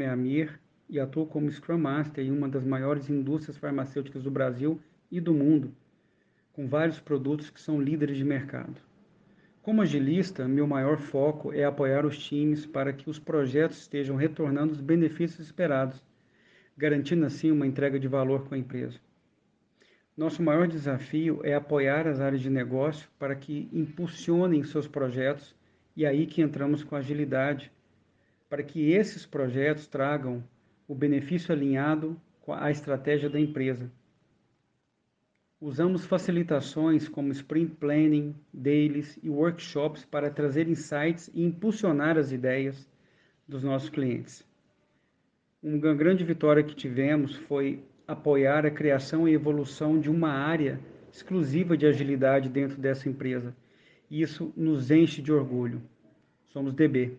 é Amir e atuo como Scrum Master em uma das maiores indústrias farmacêuticas do Brasil e do mundo, com vários produtos que são líderes de mercado. Como agilista, meu maior foco é apoiar os times para que os projetos estejam retornando os benefícios esperados, garantindo assim uma entrega de valor com a empresa. Nosso maior desafio é apoiar as áreas de negócio para que impulsionem seus projetos e é aí que entramos com agilidade, para que esses projetos tragam o benefício alinhado a estratégia da empresa Usamos facilitações como Sprint Planning, Dailies e workshops para trazer insights e impulsionar as ideias dos nossos clientes. Uma grande vitória que tivemos foi apoiar a criação e evolução de uma área exclusiva de agilidade dentro dessa empresa. Isso nos enche de orgulho. Somos DB.